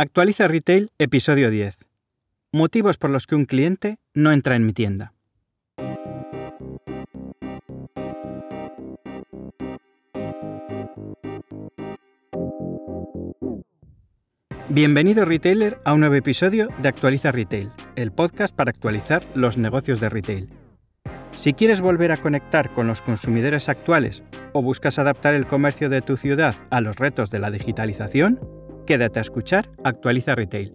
Actualiza Retail, episodio 10. Motivos por los que un cliente no entra en mi tienda. Bienvenido retailer a un nuevo episodio de Actualiza Retail, el podcast para actualizar los negocios de retail. Si quieres volver a conectar con los consumidores actuales o buscas adaptar el comercio de tu ciudad a los retos de la digitalización, Quédate a escuchar Actualiza Retail.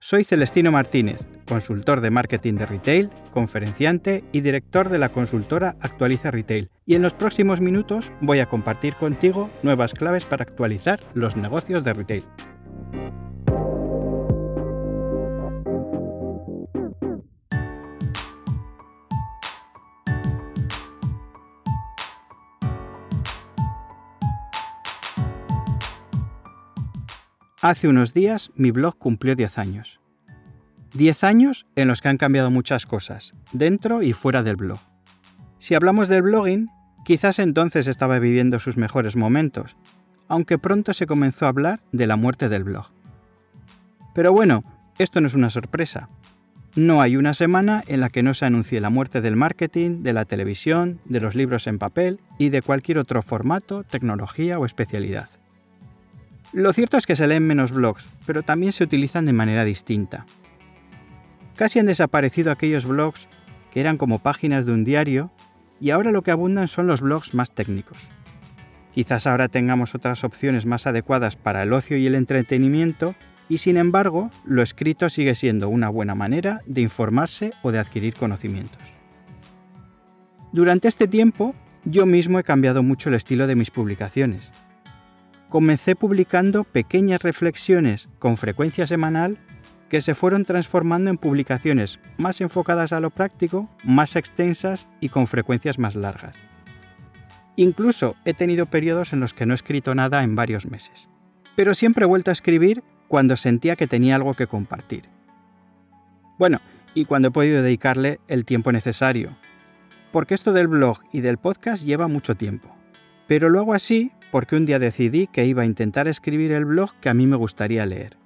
Soy Celestino Martínez, consultor de marketing de retail, conferenciante y director de la consultora Actualiza Retail, y en los próximos minutos voy a compartir contigo nuevas claves para actualizar los negocios de retail. Hace unos días mi blog cumplió 10 años. 10 años en los que han cambiado muchas cosas, dentro y fuera del blog. Si hablamos del blogging, quizás entonces estaba viviendo sus mejores momentos, aunque pronto se comenzó a hablar de la muerte del blog. Pero bueno, esto no es una sorpresa. No hay una semana en la que no se anuncie la muerte del marketing, de la televisión, de los libros en papel y de cualquier otro formato, tecnología o especialidad. Lo cierto es que se leen menos blogs, pero también se utilizan de manera distinta. Casi han desaparecido aquellos blogs que eran como páginas de un diario y ahora lo que abundan son los blogs más técnicos. Quizás ahora tengamos otras opciones más adecuadas para el ocio y el entretenimiento y sin embargo lo escrito sigue siendo una buena manera de informarse o de adquirir conocimientos. Durante este tiempo yo mismo he cambiado mucho el estilo de mis publicaciones comencé publicando pequeñas reflexiones con frecuencia semanal que se fueron transformando en publicaciones más enfocadas a lo práctico, más extensas y con frecuencias más largas. Incluso he tenido periodos en los que no he escrito nada en varios meses. Pero siempre he vuelto a escribir cuando sentía que tenía algo que compartir. Bueno, y cuando he podido dedicarle el tiempo necesario. Porque esto del blog y del podcast lleva mucho tiempo. Pero lo hago así porque un día decidí que iba a intentar escribir el blog que a mí me gustaría leer.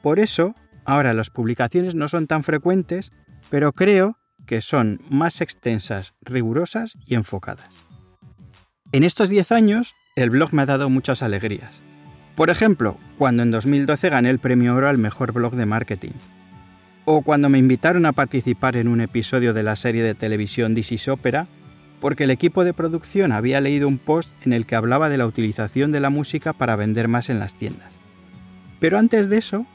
Por eso, ahora las publicaciones no son tan frecuentes, pero creo que son más extensas, rigurosas y enfocadas. En estos 10 años, el blog me ha dado muchas alegrías. Por ejemplo, cuando en 2012 gané el premio oro al mejor blog de marketing. O cuando me invitaron a participar en un episodio de la serie de televisión This is Opera porque el equipo de producción había leído un post en el que hablaba de la utilización de la música para vender más en las tiendas. Pero antes de eso,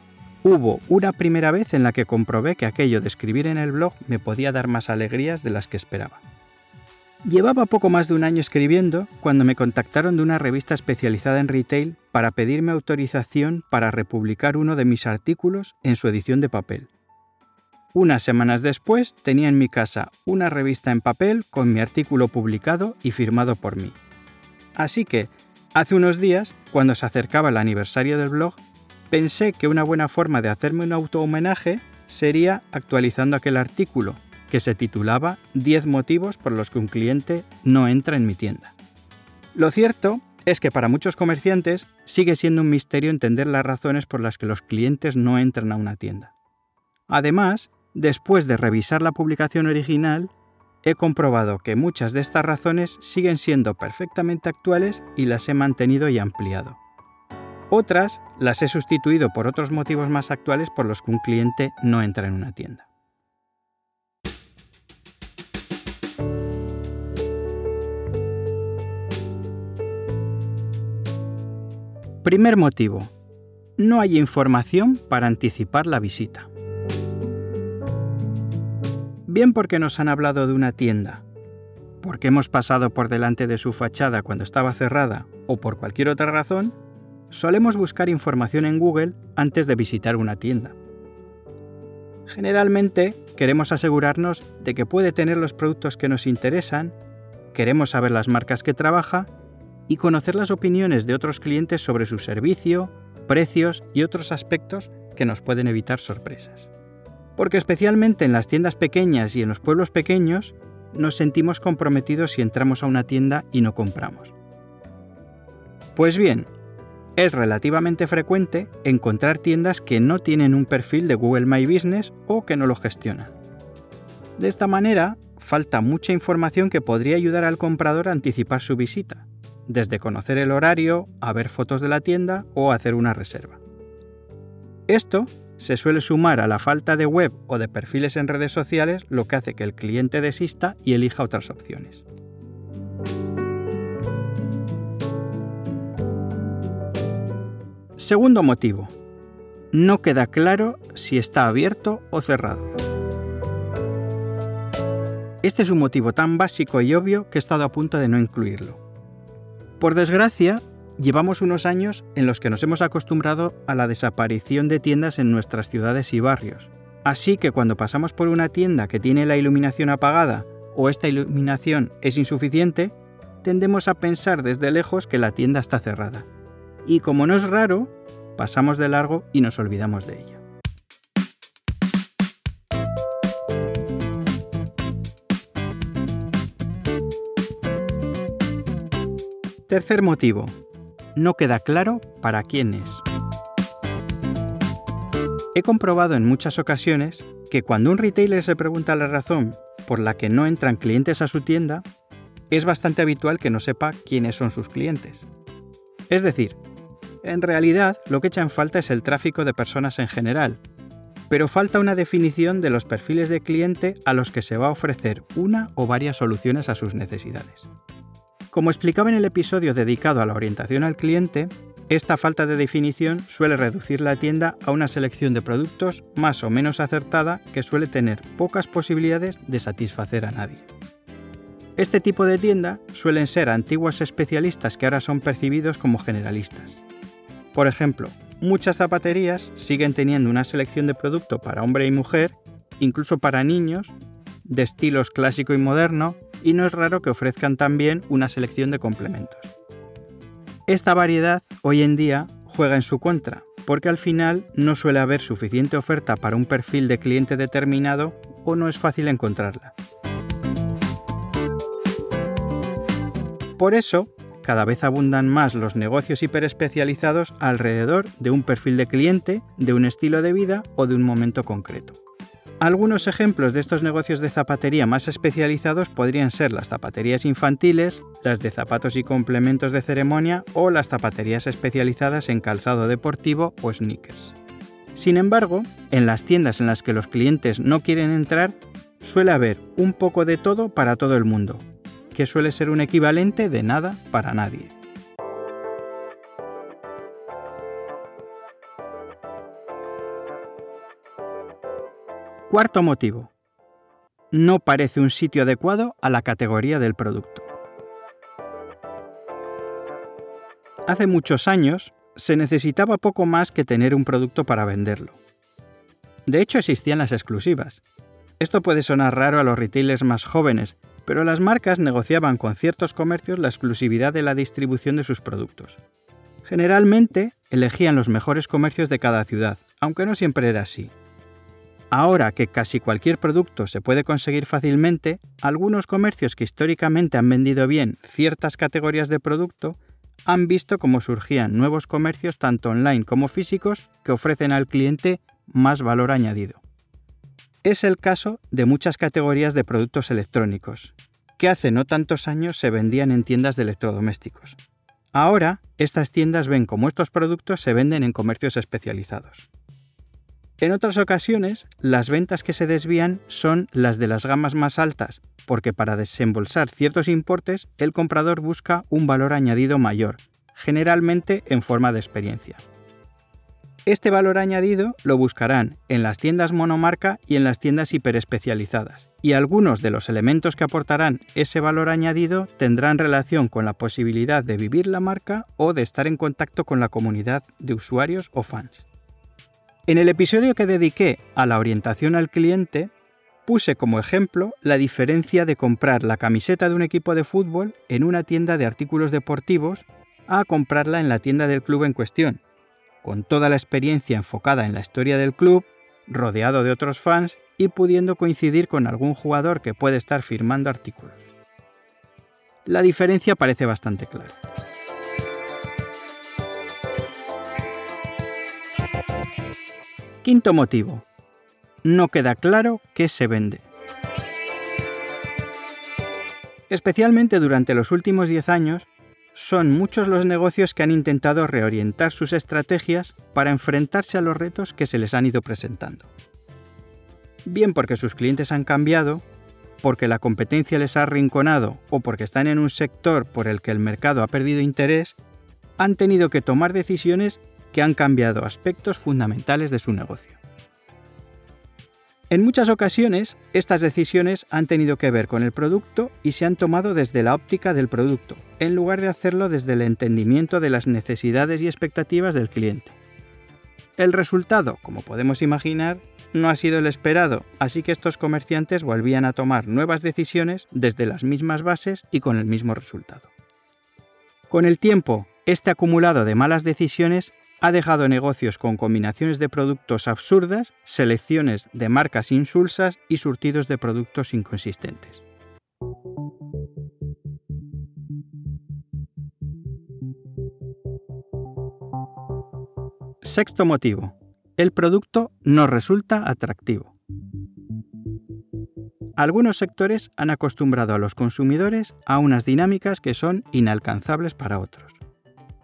hubo una primera vez en la que comprobé que aquello de escribir en el blog me podía dar más alegrías de las que esperaba. Llevaba poco más de un año escribiendo cuando me contactaron de una revista especializada en retail para pedirme autorización para republicar uno de mis artículos en su edición de papel. Unas semanas después tenía en mi casa una revista en papel con mi artículo publicado y firmado por mí. Así que, hace unos días, cuando se acercaba el aniversario del blog, pensé que una buena forma de hacerme un auto-homenaje sería actualizando aquel artículo, que se titulaba 10 motivos por los que un cliente no entra en mi tienda. Lo cierto es que para muchos comerciantes sigue siendo un misterio entender las razones por las que los clientes no entran a una tienda. Además, Después de revisar la publicación original, he comprobado que muchas de estas razones siguen siendo perfectamente actuales y las he mantenido y ampliado. Otras las he sustituido por otros motivos más actuales por los que un cliente no entra en una tienda. Primer motivo. No hay información para anticipar la visita bien porque nos han hablado de una tienda, porque hemos pasado por delante de su fachada cuando estaba cerrada o por cualquier otra razón, solemos buscar información en Google antes de visitar una tienda. Generalmente queremos asegurarnos de que puede tener los productos que nos interesan, queremos saber las marcas que trabaja y conocer las opiniones de otros clientes sobre su servicio, precios y otros aspectos que nos pueden evitar sorpresas. Porque especialmente en las tiendas pequeñas y en los pueblos pequeños nos sentimos comprometidos si entramos a una tienda y no compramos. Pues bien, es relativamente frecuente encontrar tiendas que no tienen un perfil de Google My Business o que no lo gestionan. De esta manera, falta mucha información que podría ayudar al comprador a anticipar su visita, desde conocer el horario, a ver fotos de la tienda o hacer una reserva. Esto se suele sumar a la falta de web o de perfiles en redes sociales, lo que hace que el cliente desista y elija otras opciones. Segundo motivo. No queda claro si está abierto o cerrado. Este es un motivo tan básico y obvio que he estado a punto de no incluirlo. Por desgracia, llevamos unos años en los que nos hemos acostumbrado a la desaparición de tiendas en nuestras ciudades y barrios. Así que cuando pasamos por una tienda que tiene la iluminación apagada o esta iluminación es insuficiente, tendemos a pensar desde lejos que la tienda está cerrada y como no es raro, pasamos de largo y nos olvidamos de ella. Tercer motivo. No queda claro para quién es. He comprobado en muchas ocasiones que cuando un retailer se pregunta la razón por la que no entran clientes a su tienda, es bastante habitual que no sepa quiénes son sus clientes. Es decir, en realidad, lo que echa en falta es el tráfico de personas en general, pero falta una definición de los perfiles de cliente a los que se va a ofrecer una o varias soluciones a sus necesidades. Como explicaba en el episodio dedicado a la orientación al cliente, esta falta de definición suele reducir la tienda a una selección de productos más o menos acertada que suele tener pocas posibilidades de satisfacer a nadie. Este tipo de tienda suelen ser antiguos especialistas que ahora son percibidos como generalistas. Por ejemplo, muchas zapaterías siguen teniendo una selección de producto para hombre y mujer, incluso para niños, de estilos clásico y moderno, y no es raro que ofrezcan también una selección de complementos. Esta variedad hoy en día juega en su contra, porque al final no suele haber suficiente oferta para un perfil de cliente determinado o no es fácil encontrarla. Por eso, cada vez abundan más los negocios hiperespecializados alrededor de un perfil de cliente, de un estilo de vida o de un momento concreto. Algunos ejemplos de estos negocios de zapatería más especializados podrían ser las zapaterías infantiles, las de zapatos y complementos de ceremonia o las zapaterías especializadas en calzado deportivo o sneakers. Sin embargo, en las tiendas en las que los clientes no quieren entrar, suele haber un poco de todo para todo el mundo, que suele ser un equivalente de nada para nadie. Cuarto motivo. No parece un sitio adecuado a la categoría del producto. Hace muchos años se necesitaba poco más que tener un producto para venderlo. De hecho existían las exclusivas. Esto puede sonar raro a los retailers más jóvenes, pero las marcas negociaban con ciertos comercios la exclusividad de la distribución de sus productos. Generalmente elegían los mejores comercios de cada ciudad, aunque no siempre era así. Ahora que casi cualquier producto se puede conseguir fácilmente, algunos comercios que históricamente han vendido bien ciertas categorías de producto han visto cómo surgían nuevos comercios tanto online como físicos que ofrecen al cliente más valor añadido. Es el caso de muchas categorías de productos electrónicos, que hace no tantos años se vendían en tiendas de electrodomésticos. Ahora, estas tiendas ven cómo estos productos se venden en comercios especializados. En otras ocasiones, las ventas que se desvían son las de las gamas más altas, porque para desembolsar ciertos importes el comprador busca un valor añadido mayor, generalmente en forma de experiencia. Este valor añadido lo buscarán en las tiendas monomarca y en las tiendas hiperespecializadas, y algunos de los elementos que aportarán ese valor añadido tendrán relación con la posibilidad de vivir la marca o de estar en contacto con la comunidad de usuarios o fans. En el episodio que dediqué a la orientación al cliente, puse como ejemplo la diferencia de comprar la camiseta de un equipo de fútbol en una tienda de artículos deportivos a comprarla en la tienda del club en cuestión, con toda la experiencia enfocada en la historia del club, rodeado de otros fans y pudiendo coincidir con algún jugador que puede estar firmando artículos. La diferencia parece bastante clara. Quinto motivo. No queda claro qué se vende. Especialmente durante los últimos 10 años, son muchos los negocios que han intentado reorientar sus estrategias para enfrentarse a los retos que se les han ido presentando bien porque sus clientes han cambiado, porque la competencia les ha arrinconado o porque están en un sector por el que el mercado ha perdido interés, han tenido que tomar decisiones que han cambiado aspectos fundamentales de su negocio. En muchas ocasiones, estas decisiones han tenido que ver con el producto y se han tomado desde la óptica del producto, en lugar de hacerlo desde el entendimiento de las necesidades y expectativas del cliente. El resultado, como podemos imaginar, no ha sido el esperado, así que estos comerciantes volvían a tomar nuevas decisiones desde las mismas bases y con el mismo resultado. Con el tiempo, este acumulado de malas decisiones ha dejado negocios con combinaciones de productos absurdas, selecciones de marcas insulsas y surtidos de productos inconsistentes. Sexto motivo. El producto no resulta atractivo. Algunos sectores han acostumbrado a los consumidores a unas dinámicas que son inalcanzables para otros.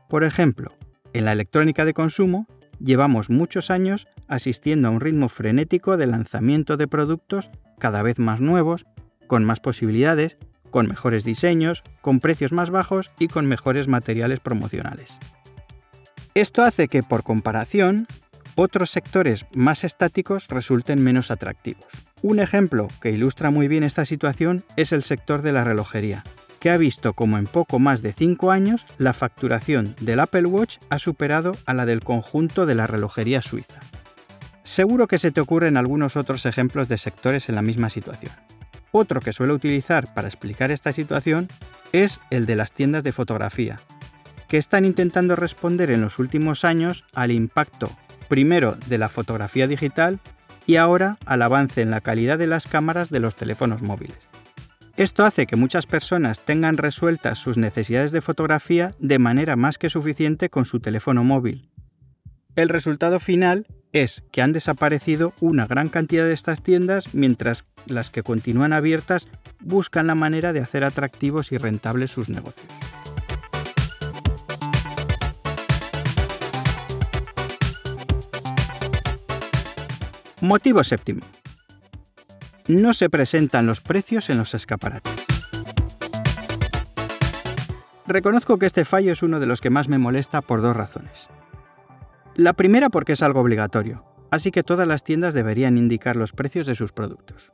Por ejemplo, en la electrónica de consumo llevamos muchos años asistiendo a un ritmo frenético de lanzamiento de productos cada vez más nuevos, con más posibilidades, con mejores diseños, con precios más bajos y con mejores materiales promocionales. Esto hace que, por comparación, otros sectores más estáticos resulten menos atractivos. Un ejemplo que ilustra muy bien esta situación es el sector de la relojería, que ha visto como en poco más de 5 años la facturación del Apple Watch ha superado a la del conjunto de la relojería suiza. Seguro que se te ocurren algunos otros ejemplos de sectores en la misma situación. Otro que suelo utilizar para explicar esta situación es el de las tiendas de fotografía, que están intentando responder en los últimos años al impacto primero de la fotografía digital y ahora al avance en la calidad de las cámaras de los teléfonos móviles. Esto hace que muchas personas tengan resueltas sus necesidades de fotografía de manera más que suficiente con su teléfono móvil. El resultado final es que han desaparecido una gran cantidad de estas tiendas mientras las que continúan abiertas buscan la manera de hacer atractivos y rentables sus negocios. Motivo séptimo. No se presentan los precios en los escaparates. Reconozco que este fallo es uno de los que más me molesta por dos razones. La primera porque es algo obligatorio, así que todas las tiendas deberían indicar los precios de sus productos.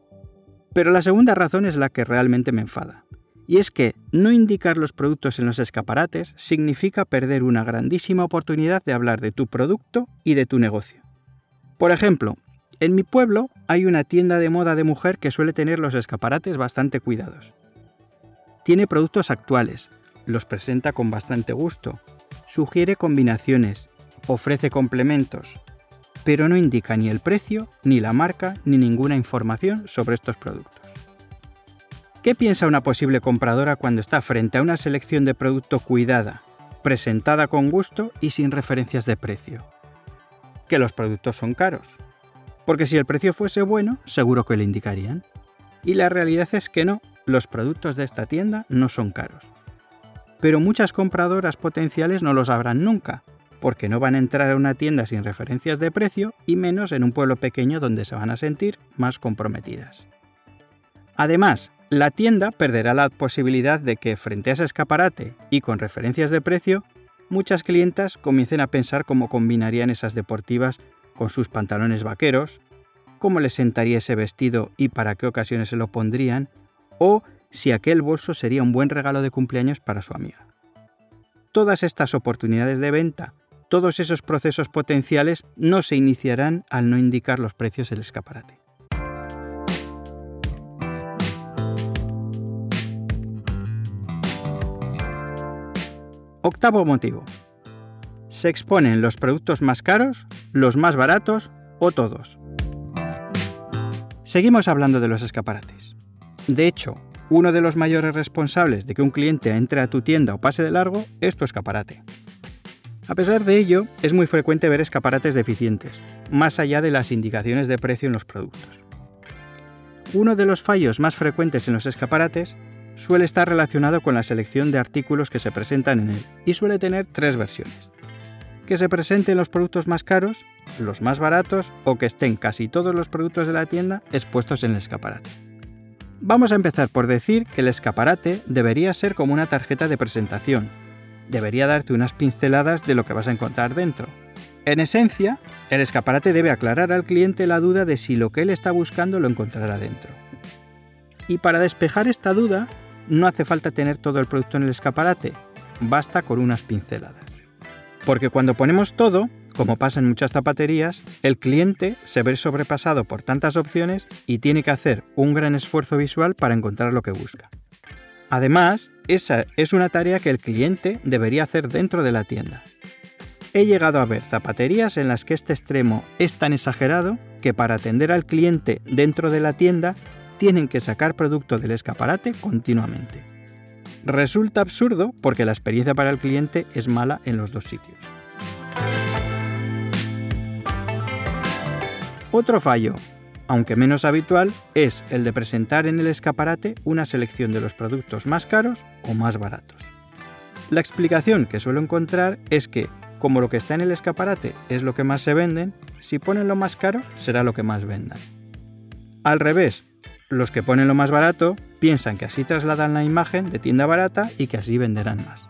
Pero la segunda razón es la que realmente me enfada, y es que no indicar los productos en los escaparates significa perder una grandísima oportunidad de hablar de tu producto y de tu negocio. Por ejemplo, en mi pueblo hay una tienda de moda de mujer que suele tener los escaparates bastante cuidados. Tiene productos actuales, los presenta con bastante gusto, sugiere combinaciones, ofrece complementos, pero no indica ni el precio, ni la marca, ni ninguna información sobre estos productos. ¿Qué piensa una posible compradora cuando está frente a una selección de producto cuidada, presentada con gusto y sin referencias de precio? Que los productos son caros porque si el precio fuese bueno, seguro que lo indicarían. Y la realidad es que no, los productos de esta tienda no son caros. Pero muchas compradoras potenciales no lo sabrán nunca, porque no van a entrar a una tienda sin referencias de precio y menos en un pueblo pequeño donde se van a sentir más comprometidas. Además, la tienda perderá la posibilidad de que frente a ese escaparate y con referencias de precio, muchas clientas comiencen a pensar cómo combinarían esas deportivas con sus pantalones vaqueros, cómo le sentaría ese vestido y para qué ocasiones se lo pondrían, o si aquel bolso sería un buen regalo de cumpleaños para su amiga. Todas estas oportunidades de venta, todos esos procesos potenciales no se iniciarán al no indicar los precios del escaparate. Octavo motivo. Se exponen los productos más caros, los más baratos o todos. Seguimos hablando de los escaparates. De hecho, uno de los mayores responsables de que un cliente entre a tu tienda o pase de largo es tu escaparate. A pesar de ello, es muy frecuente ver escaparates deficientes, más allá de las indicaciones de precio en los productos. Uno de los fallos más frecuentes en los escaparates suele estar relacionado con la selección de artículos que se presentan en él y suele tener tres versiones. Que se presenten los productos más caros, los más baratos o que estén casi todos los productos de la tienda expuestos en el escaparate. Vamos a empezar por decir que el escaparate debería ser como una tarjeta de presentación. Debería darte unas pinceladas de lo que vas a encontrar dentro. En esencia, el escaparate debe aclarar al cliente la duda de si lo que él está buscando lo encontrará dentro. Y para despejar esta duda, no hace falta tener todo el producto en el escaparate, basta con unas pinceladas. Porque cuando ponemos todo, como pasa en muchas zapaterías, el cliente se ve sobrepasado por tantas opciones y tiene que hacer un gran esfuerzo visual para encontrar lo que busca. Además, esa es una tarea que el cliente debería hacer dentro de la tienda. He llegado a ver zapaterías en las que este extremo es tan exagerado que para atender al cliente dentro de la tienda tienen que sacar producto del escaparate continuamente. Resulta absurdo porque la experiencia para el cliente es mala en los dos sitios. Otro fallo, aunque menos habitual, es el de presentar en el escaparate una selección de los productos más caros o más baratos. La explicación que suelo encontrar es que, como lo que está en el escaparate es lo que más se venden, si ponen lo más caro será lo que más vendan. Al revés, los que ponen lo más barato piensan que así trasladan la imagen de tienda barata y que así venderán más.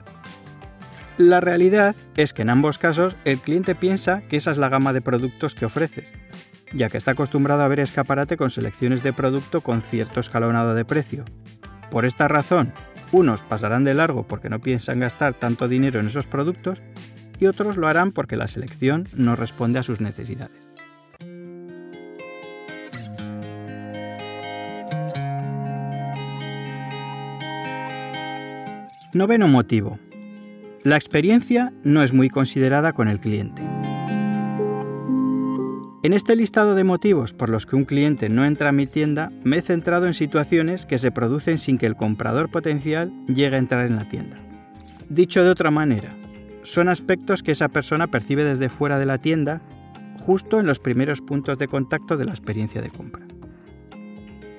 La realidad es que en ambos casos el cliente piensa que esa es la gama de productos que ofreces ya que está acostumbrado a ver escaparate con selecciones de producto con cierto escalonado de precio. Por esta razón, unos pasarán de largo porque no piensan gastar tanto dinero en esos productos y otros lo harán porque la selección no responde a sus necesidades. Noveno motivo. La experiencia no es muy considerada con el cliente. En este listado de motivos por los que un cliente no entra a mi tienda, me he centrado en situaciones que se producen sin que el comprador potencial llegue a entrar en la tienda. Dicho de otra manera, son aspectos que esa persona percibe desde fuera de la tienda, justo en los primeros puntos de contacto de la experiencia de compra.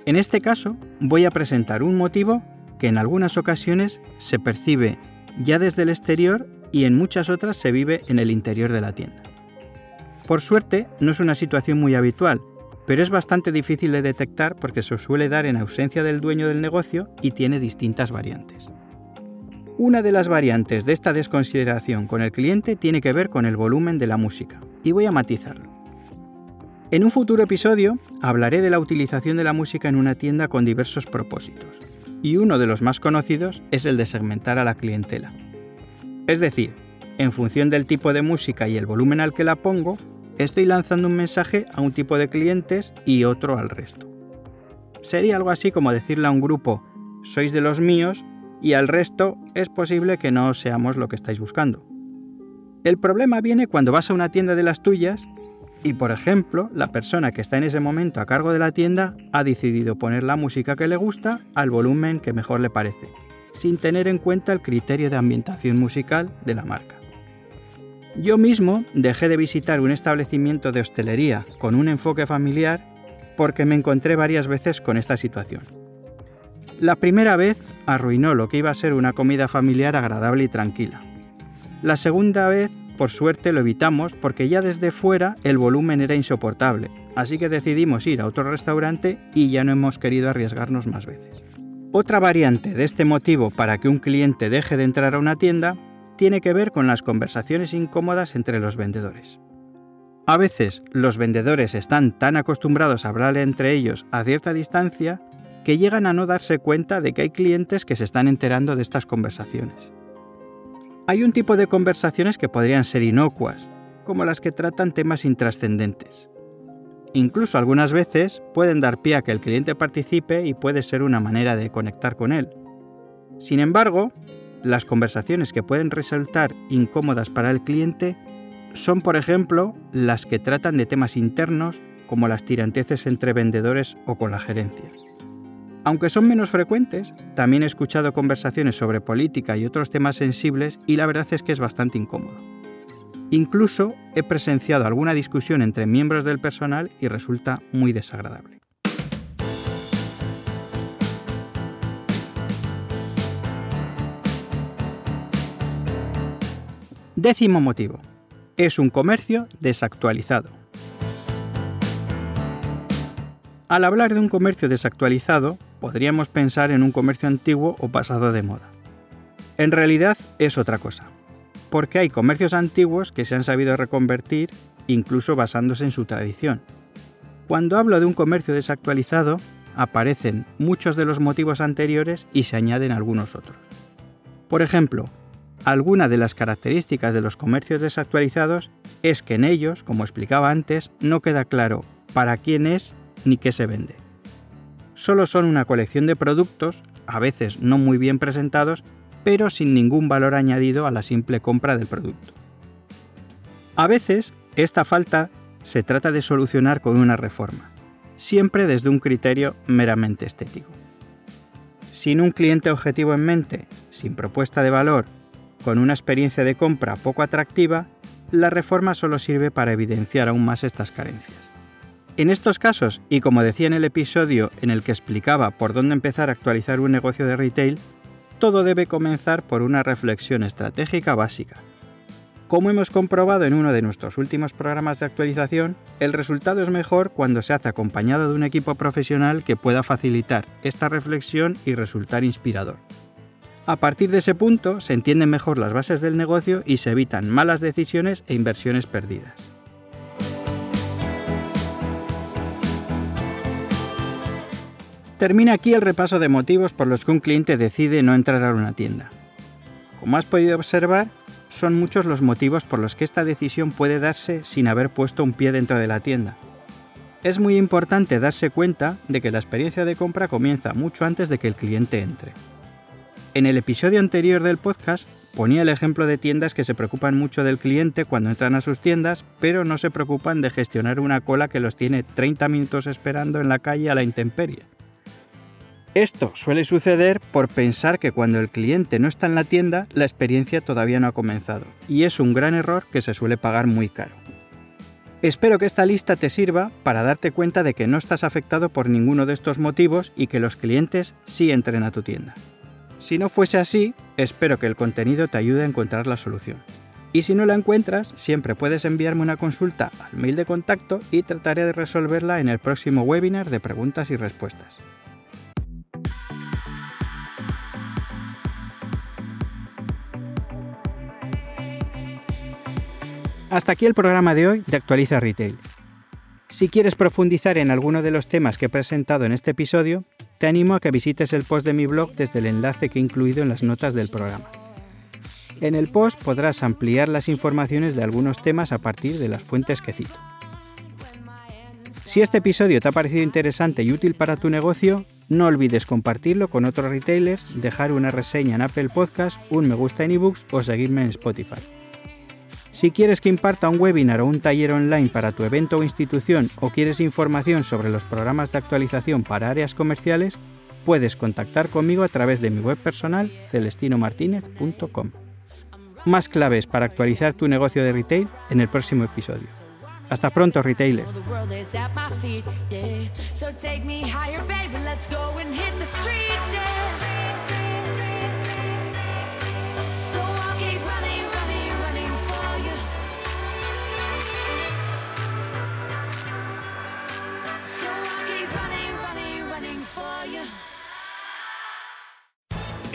En este caso, voy a presentar un motivo que en algunas ocasiones se percibe ya desde el exterior y en muchas otras se vive en el interior de la tienda. Por suerte, no es una situación muy habitual, pero es bastante difícil de detectar porque se suele dar en ausencia del dueño del negocio y tiene distintas variantes. Una de las variantes de esta desconsideración con el cliente tiene que ver con el volumen de la música, y voy a matizarlo. En un futuro episodio hablaré de la utilización de la música en una tienda con diversos propósitos, y uno de los más conocidos es el de segmentar a la clientela. Es decir, en función del tipo de música y el volumen al que la pongo, estoy lanzando un mensaje a un tipo de clientes y otro al resto. Sería algo así como decirle a un grupo, sois de los míos, y al resto es posible que no seamos lo que estáis buscando. El problema viene cuando vas a una tienda de las tuyas y, por ejemplo, la persona que está en ese momento a cargo de la tienda ha decidido poner la música que le gusta al volumen que mejor le parece, sin tener en cuenta el criterio de ambientación musical de la marca. Yo mismo dejé de visitar un establecimiento de hostelería con un enfoque familiar porque me encontré varias veces con esta situación. La primera vez arruinó lo que iba a ser una comida familiar agradable y tranquila. La segunda vez, por suerte, lo evitamos porque ya desde fuera el volumen era insoportable, así que decidimos ir a otro restaurante y ya no hemos querido arriesgarnos más veces. Otra variante de este motivo para que un cliente deje de entrar a una tienda tiene que ver con las conversaciones incómodas entre los vendedores. A veces los vendedores están tan acostumbrados a hablar entre ellos a cierta distancia que llegan a no darse cuenta de que hay clientes que se están enterando de estas conversaciones. Hay un tipo de conversaciones que podrían ser inocuas, como las que tratan temas intrascendentes. Incluso algunas veces pueden dar pie a que el cliente participe y puede ser una manera de conectar con él. Sin embargo, las conversaciones que pueden resultar incómodas para el cliente son, por ejemplo, las que tratan de temas internos como las tiranteces entre vendedores o con la gerencia. Aunque son menos frecuentes, también he escuchado conversaciones sobre política y otros temas sensibles y la verdad es que es bastante incómodo. Incluso he presenciado alguna discusión entre miembros del personal y resulta muy desagradable. Décimo motivo es un comercio desactualizado. Al hablar de un comercio desactualizado, podríamos pensar en un comercio antiguo o pasado de moda. En realidad es otra cosa, porque hay comercios antiguos que se han sabido reconvertir incluso basándose en su tradición. Cuando hablo de un comercio desactualizado, aparecen muchos de los motivos anteriores y se añaden algunos otros. Por ejemplo, Alguna de las características de los comercios desactualizados es que en ellos, como explicaba antes, no queda claro para quién es ni qué se vende. Solo son una colección de productos, a veces no muy bien presentados, pero sin ningún valor añadido a la simple compra del producto. A veces, esta falta se trata de solucionar con una reforma, siempre desde un criterio meramente estético. Sin un cliente objetivo en mente, sin propuesta de valor con una experiencia de compra poco atractiva, la reforma solo sirve para evidenciar aún más estas carencias. En estos casos, y como decía en el episodio en el que explicaba por dónde empezar a actualizar un negocio de retail, todo debe comenzar por una reflexión estratégica básica. Como hemos comprobado en uno de nuestros últimos programas de actualización, el resultado es mejor cuando se hace acompañado de un equipo profesional que pueda facilitar esta reflexión y resultar inspirador. A partir de ese punto se entienden mejor las bases del negocio y se evitan malas decisiones e inversiones perdidas. Termina aquí el repaso de motivos por los que un cliente decide no entrar a una tienda. Como has podido observar, son muchos los motivos por los que esta decisión puede darse sin haber puesto un pie dentro de la tienda. Es muy importante darse cuenta de que la experiencia de compra comienza mucho antes de que el cliente entre. En el episodio anterior del podcast ponía el ejemplo de tiendas que se preocupan mucho del cliente cuando entran a sus tiendas, pero no se preocupan de gestionar una cola que los tiene 30 minutos esperando en la calle a la intemperie. Esto suele suceder por pensar que cuando el cliente no está en la tienda, la experiencia todavía no ha comenzado, y es un gran error que se suele pagar muy caro. Espero que esta lista te sirva para darte cuenta de que no estás afectado por ninguno de estos motivos y que los clientes sí entren a tu tienda. Si no fuese así, espero que el contenido te ayude a encontrar la solución. Y si no la encuentras, siempre puedes enviarme una consulta al mail de contacto y trataré de resolverla en el próximo webinar de preguntas y respuestas. Hasta aquí el programa de hoy de Actualiza Retail. Si quieres profundizar en alguno de los temas que he presentado en este episodio, te animo a que visites el post de mi blog desde el enlace que he incluido en las notas del programa. En el post podrás ampliar las informaciones de algunos temas a partir de las fuentes que cito. Si este episodio te ha parecido interesante y útil para tu negocio, no olvides compartirlo con otros retailers, dejar una reseña en Apple Podcast, un me gusta en ebooks o seguirme en Spotify. Si quieres que imparta un webinar o un taller online para tu evento o institución o quieres información sobre los programas de actualización para áreas comerciales, puedes contactar conmigo a través de mi web personal celestinomartinez.com. Más claves para actualizar tu negocio de retail en el próximo episodio. Hasta pronto, retailer.